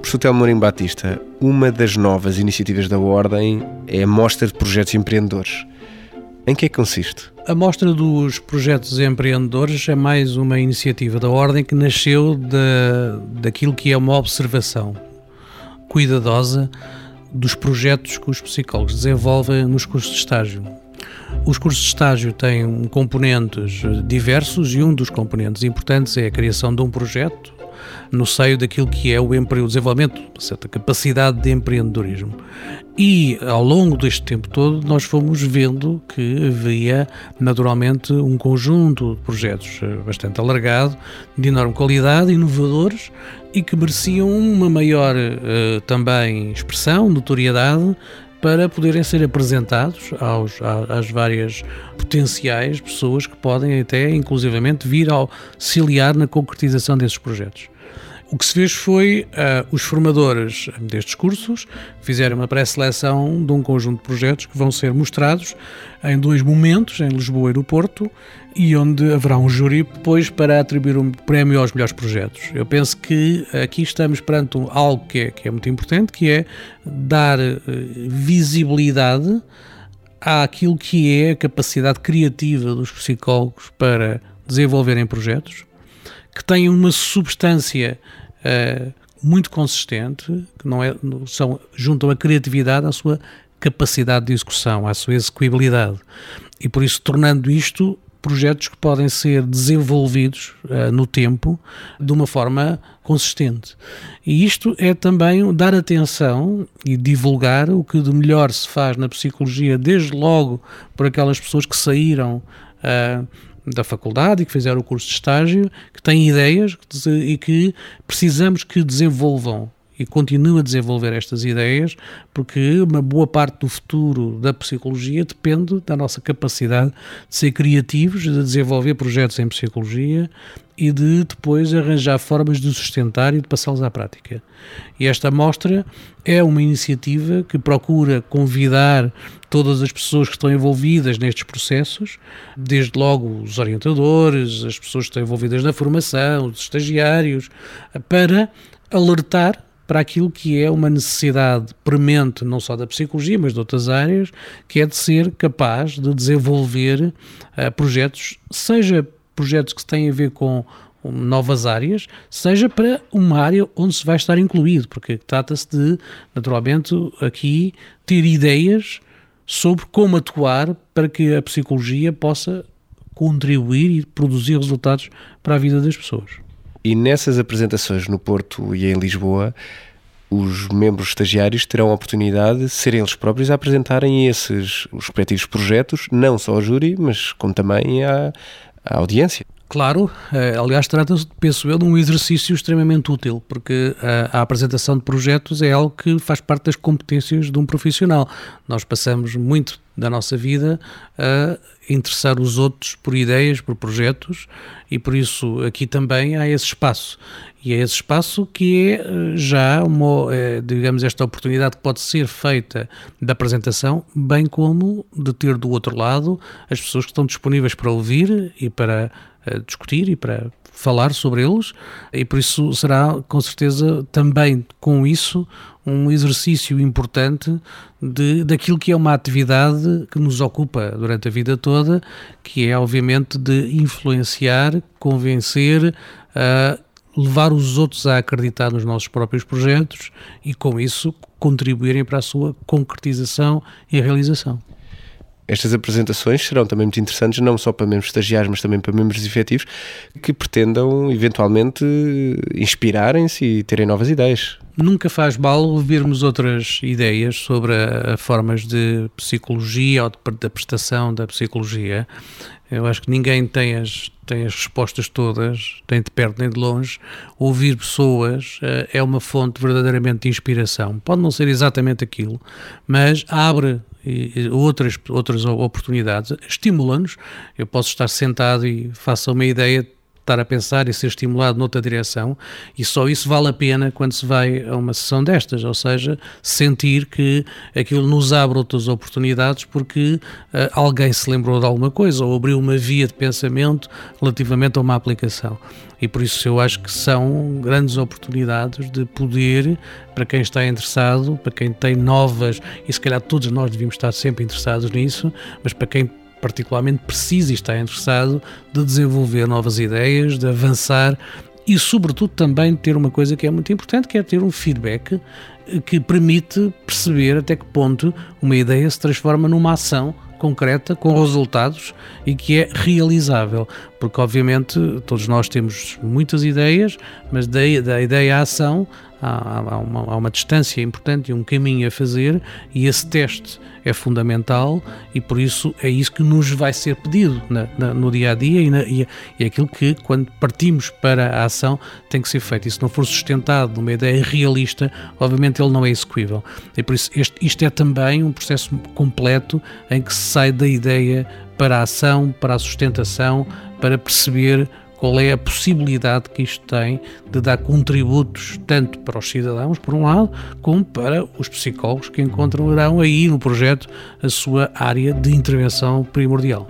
Professor Telmo Mourinho Batista, uma das novas iniciativas da Ordem é a Mostra de Projetos Empreendedores. Em que é que consiste? A Mostra dos Projetos Empreendedores é mais uma iniciativa da Ordem que nasceu de, daquilo que é uma observação cuidadosa dos projetos que os psicólogos desenvolvem nos cursos de estágio. Os cursos de estágio têm componentes diversos e um dos componentes importantes é a criação de um projeto no seio daquilo que é o, o desenvolvimento, certa capacidade de empreendedorismo. E ao longo deste tempo todo, nós fomos vendo que havia naturalmente um conjunto de projetos eh, bastante alargado, de enorme qualidade, inovadores e que mereciam uma maior uh, também expressão, notoriedade para poderem ser apresentados aos, às várias potenciais pessoas que podem até, inclusivamente, vir auxiliar na concretização desses projetos. O que se fez foi uh, os formadores destes cursos fizeram uma pré-seleção de um conjunto de projetos que vão ser mostrados em dois momentos, em Lisboa e no Porto, e onde haverá um júri depois para atribuir um prémio aos melhores projetos. Eu penso que aqui estamos perante algo que é, que é muito importante, que é dar uh, visibilidade àquilo que é a capacidade criativa dos psicólogos para desenvolverem projetos, que têm uma substância uh, muito consistente, que não é, são, juntam a criatividade à sua capacidade de execução, à sua execuibilidade. E por isso, tornando isto projetos que podem ser desenvolvidos uh, no tempo de uma forma consistente. E isto é também dar atenção e divulgar o que de melhor se faz na psicologia, desde logo por aquelas pessoas que saíram. Uh, da faculdade e que fizeram o curso de estágio, que têm ideias e que precisamos que desenvolvam e continuem a desenvolver estas ideias, porque uma boa parte do futuro da psicologia depende da nossa capacidade de ser criativos, de desenvolver projetos em psicologia e de depois arranjar formas de sustentar e de passá-los à prática. E esta mostra é uma iniciativa que procura convidar todas as pessoas que estão envolvidas nestes processos, desde logo os orientadores, as pessoas que estão envolvidas na formação, os estagiários, para alertar para aquilo que é uma necessidade premente, não só da psicologia, mas de outras áreas, que é de ser capaz de desenvolver uh, projetos, seja projetos que têm a ver com novas áreas, seja para uma área onde se vai estar incluído, porque trata-se de, naturalmente, aqui ter ideias sobre como atuar para que a psicologia possa contribuir e produzir resultados para a vida das pessoas. E nessas apresentações no Porto e em Lisboa, os membros estagiários terão a oportunidade de serem eles próprios a apresentarem esses respectivos projetos, não só ao júri, mas como também à, à audiência. Claro, eh, aliás, trata-se, penso eu, de um exercício extremamente útil, porque a, eh, a, apresentação de projetos é algo que faz parte das competências de um profissional. Nós passamos muito da nossa vida a interessar os outros por ideias, por projetos, e por isso aqui também há esse espaço. E é esse espaço que é eh, já uma, digamos, esta oportunidade que pode ser feita da apresentação, bem como de ter do outro lado as pessoas que estão disponíveis para ouvir e para discutir e para falar sobre eles, e por isso será com certeza também com isso um exercício importante de, daquilo que é uma atividade que nos ocupa durante a vida toda, que é obviamente de influenciar, convencer, uh, levar os outros a acreditar nos nossos próprios projetos e com isso contribuírem para a sua concretização e realização. Estas apresentações serão também muito interessantes, não só para membros estagiários, mas também para membros efetivos que pretendam eventualmente inspirarem-se e terem novas ideias. Nunca faz mal ouvirmos outras ideias sobre a, a formas de psicologia ou de, da prestação da psicologia. Eu acho que ninguém tem as, tem as respostas todas, nem de perto nem de longe. Ouvir pessoas uh, é uma fonte verdadeiramente de inspiração. Pode não ser exatamente aquilo, mas abre outras, outras oportunidades, estimula-nos. Eu posso estar sentado e faço uma ideia estar a pensar e ser estimulado noutra direção, e só isso vale a pena quando se vai a uma sessão destas, ou seja, sentir que aquilo nos abre outras oportunidades porque uh, alguém se lembrou de alguma coisa ou abriu uma via de pensamento relativamente a uma aplicação. E por isso eu acho que são grandes oportunidades de poder, para quem está interessado, para quem tem novas, e se calhar todos nós devíamos estar sempre interessados nisso, mas para quem particularmente precisa e está interessado de desenvolver novas ideias, de avançar e, sobretudo, também ter uma coisa que é muito importante, que é ter um feedback que permite perceber até que ponto uma ideia se transforma numa ação concreta, com resultados e que é realizável. Porque, obviamente, todos nós temos muitas ideias, mas da, da ideia à ação há, há, uma, há, uma, distância importante e um caminho a fazer, e esse teste é fundamental, e por isso é isso que nos vai ser pedido na, na, no dia a dia e, na, e, é aquilo que, quando partimos para a ação, tem que ser feito. E se não for sustentado numa ideia realista, obviamente ele não é execuível. E por isso este, isto é também um processo completo em que se sai da ideia para a ação, para a sustentação, para perceber qual é a possibilidade que isto tem de dar contributos tanto para os cidadãos, por um lado, como para os psicólogos que encontrarão aí no projeto a sua área de intervenção primordial.